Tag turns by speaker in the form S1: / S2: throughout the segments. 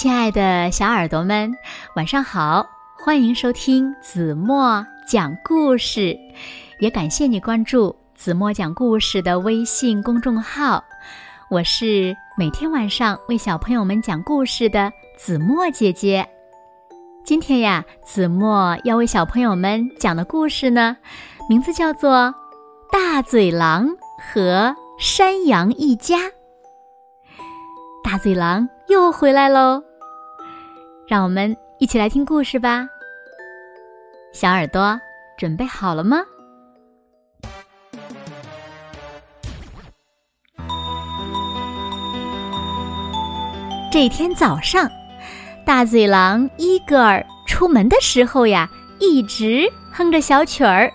S1: 亲爱的小耳朵们，晚上好！欢迎收听子墨讲故事，也感谢你关注子墨讲故事的微信公众号。我是每天晚上为小朋友们讲故事的子墨姐姐。今天呀，子墨要为小朋友们讲的故事呢，名字叫做《大嘴狼和山羊一家》。大嘴狼又回来喽！让我们一起来听故事吧。小耳朵准备好了吗？这天早上，大嘴狼伊格尔出门的时候呀，一直哼着小曲儿。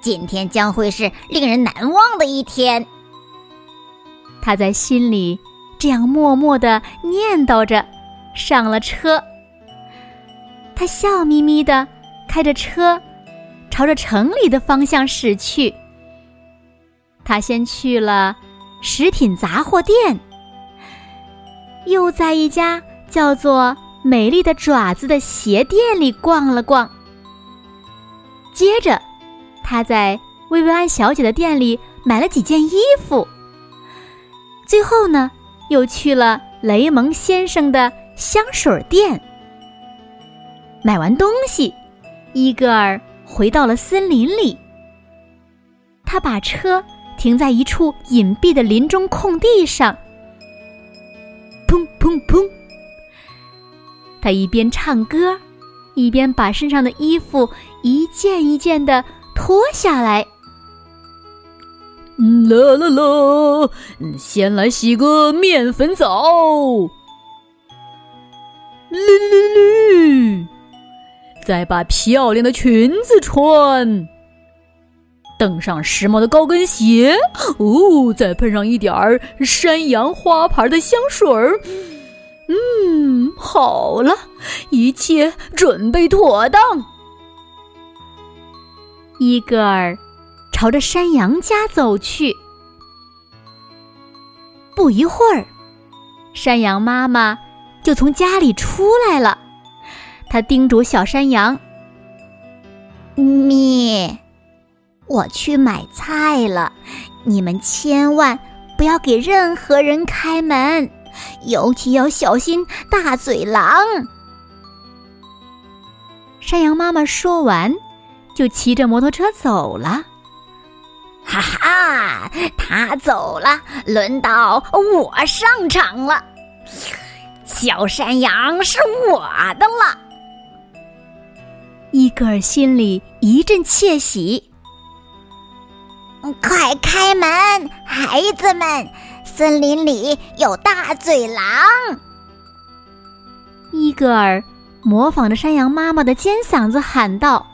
S2: 今天将会是令人难忘的一天。
S1: 他在心里这样默默的念叨着。上了车，他笑眯眯的开着车，朝着城里的方向驶去。他先去了食品杂货店，又在一家叫做“美丽的爪子”的鞋店里逛了逛。接着，他在薇薇安小姐的店里买了几件衣服。最后呢，又去了雷蒙先生的。香水店。买完东西，伊戈尔回到了森林里。他把车停在一处隐蔽的林中空地上。砰砰砰！他一边唱歌，一边把身上的衣服一件一件的脱下来。
S3: 啦啦啦！先来洗个面粉澡。再把漂亮的裙子穿，蹬上时髦的高跟鞋，哦，再喷上一点儿山羊花牌的香水儿。嗯，好了，一切准备妥当。
S1: 伊戈尔朝着山羊家走去。不一会儿，山羊妈妈。就从家里出来了，他叮嘱小山羊：“
S2: 咪，我去买菜了，你们千万不要给任何人开门，尤其要小心大嘴狼。”
S1: 山羊妈妈说完，就骑着摩托车走了。
S2: 哈哈，他走了，轮到我上场了。小山羊是我的了，
S1: 伊格尔心里一阵窃喜。
S2: 快开门，孩子们！森林里有大嘴狼。
S1: 伊格尔模仿着山羊妈妈的尖嗓子喊道：“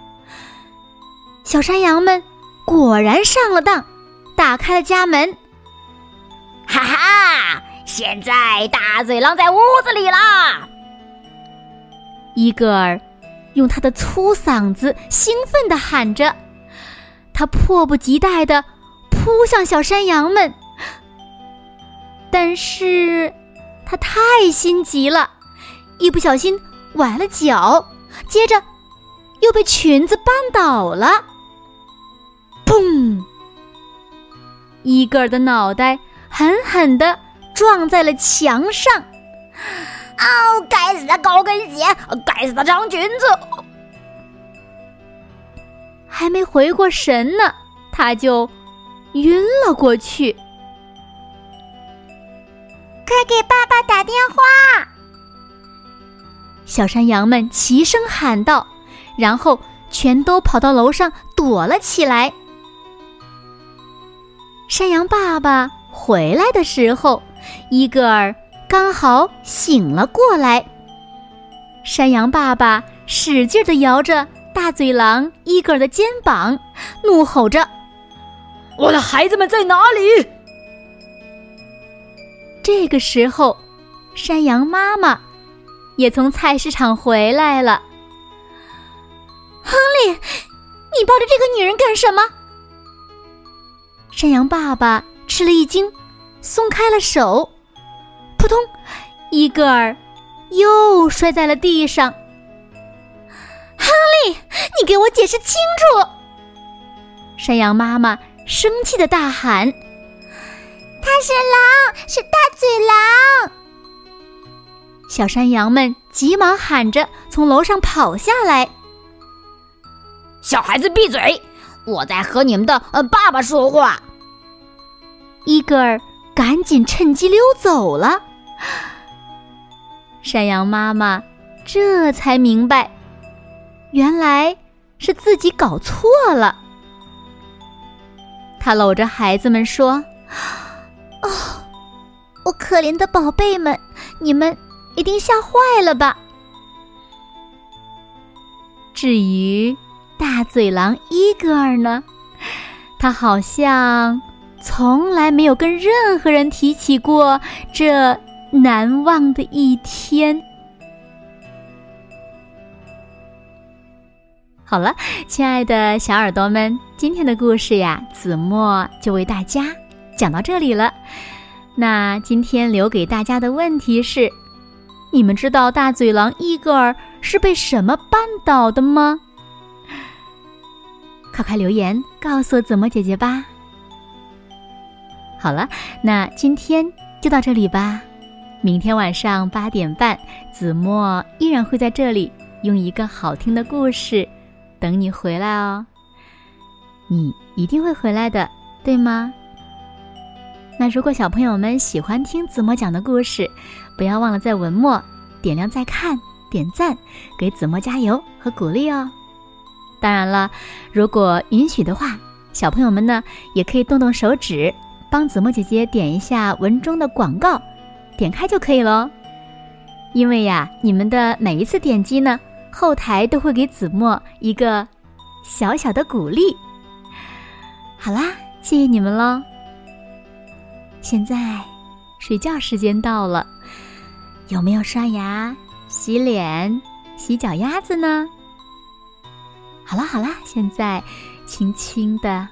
S1: 小山羊们果然上了当，打开了家门。”
S2: 哈哈！现在大嘴狼在屋子里啦！
S1: 伊戈尔用他的粗嗓子兴奋地喊着，他迫不及待地扑向小山羊们，但是他太心急了，一不小心崴了脚，接着又被裙子绊倒了，砰！伊戈尔的脑袋狠狠地。撞在了墙上！
S2: 哦，该死的高跟鞋，该死的长裙子！
S1: 还没回过神呢，他就晕了过去。
S2: 快给爸爸打电话！
S1: 小山羊们齐声喊道，然后全都跑到楼上躲了起来。山羊爸爸回来的时候。伊戈尔刚好醒了过来，山羊爸爸使劲地摇着大嘴狼伊戈尔的肩膀，怒吼着：“
S3: 我的孩子们在哪里？”
S1: 这个时候，山羊妈妈也从菜市场回来了。
S4: 亨利，你抱着这个女人干什么？
S1: 山羊爸爸吃了一惊。松开了手，扑通，伊戈尔又摔在了地上。
S4: 亨利，你给我解释清楚！
S1: 山羊妈妈生气的大喊：“
S2: 他是狼，是大嘴狼！”
S1: 小山羊们急忙喊着从楼上跑下来：“
S5: 小孩子闭嘴！我在和你们的呃爸爸说话。”
S1: 伊戈尔赶紧趁机溜走了。山羊妈妈这才明白，原来是自己搞错了。他搂着孩子们说：“
S2: 哦，我可怜的宝贝们，你们一定吓坏了吧？”
S1: 至于大嘴狼伊戈尔呢，他好像从来没有跟任何人提起过这。难忘的一天。好了，亲爱的小耳朵们，今天的故事呀，子墨就为大家讲到这里了。那今天留给大家的问题是：你们知道大嘴狼伊戈尔是被什么绊倒的吗？快快留言告诉子墨姐姐吧。好了，那今天就到这里吧。明天晚上八点半，子墨依然会在这里，用一个好听的故事等你回来哦。你一定会回来的，对吗？那如果小朋友们喜欢听子墨讲的故事，不要忘了在文末点亮再看、点赞，给子墨加油和鼓励哦。当然了，如果允许的话，小朋友们呢也可以动动手指，帮子墨姐姐点一下文中的广告。点开就可以了，因为呀，你们的每一次点击呢，后台都会给子墨一个小小的鼓励。好啦，谢谢你们喽。现在睡觉时间到了，有没有刷牙、洗脸、洗脚丫子呢？好啦好啦，现在轻轻的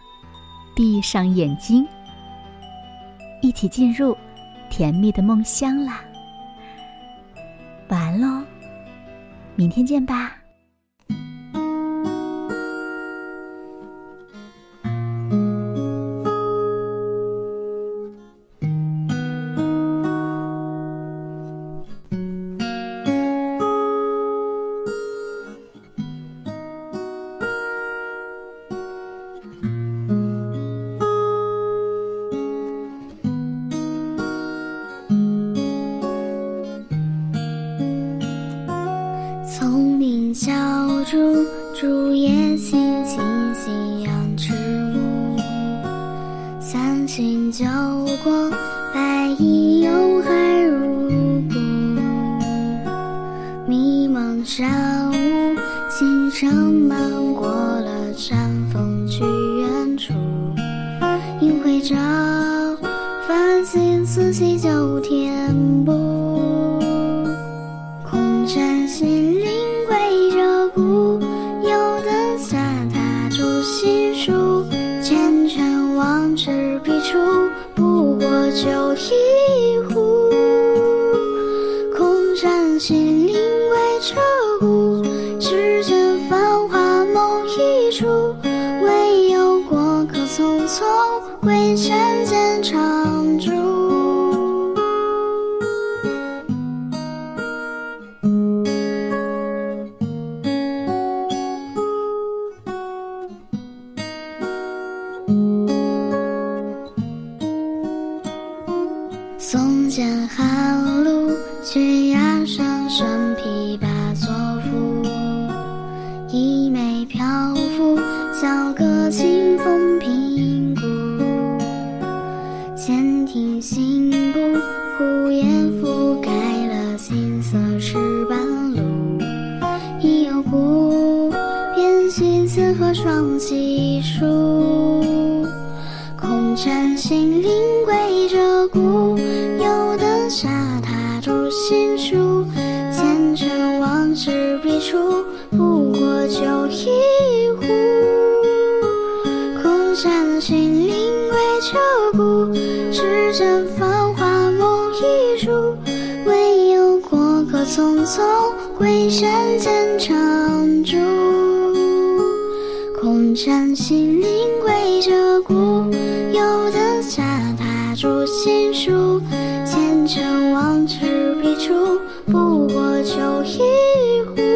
S1: 闭上眼睛，一起进入。甜蜜的梦乡啦，晚安喽，明天见吧。
S6: 过，白衣游海如故。迷茫山雾，星辰漫过了山峰去远处。银辉照，繁星似起九天不。空山新匆匆归山间长驻。松间寒露，悬崖上身琵琶作已有故，便寻千和双栖树。空山新林归着故。下踏竹新书，前尘往事笔触，不过酒一壶。空山新林归鹧鸪，世间繁华梦一处，唯有过客。匆匆，归山见长住。空山新林归鹧鸪，有灯下踏竹新书。前尘往事笔触，不过酒一壶。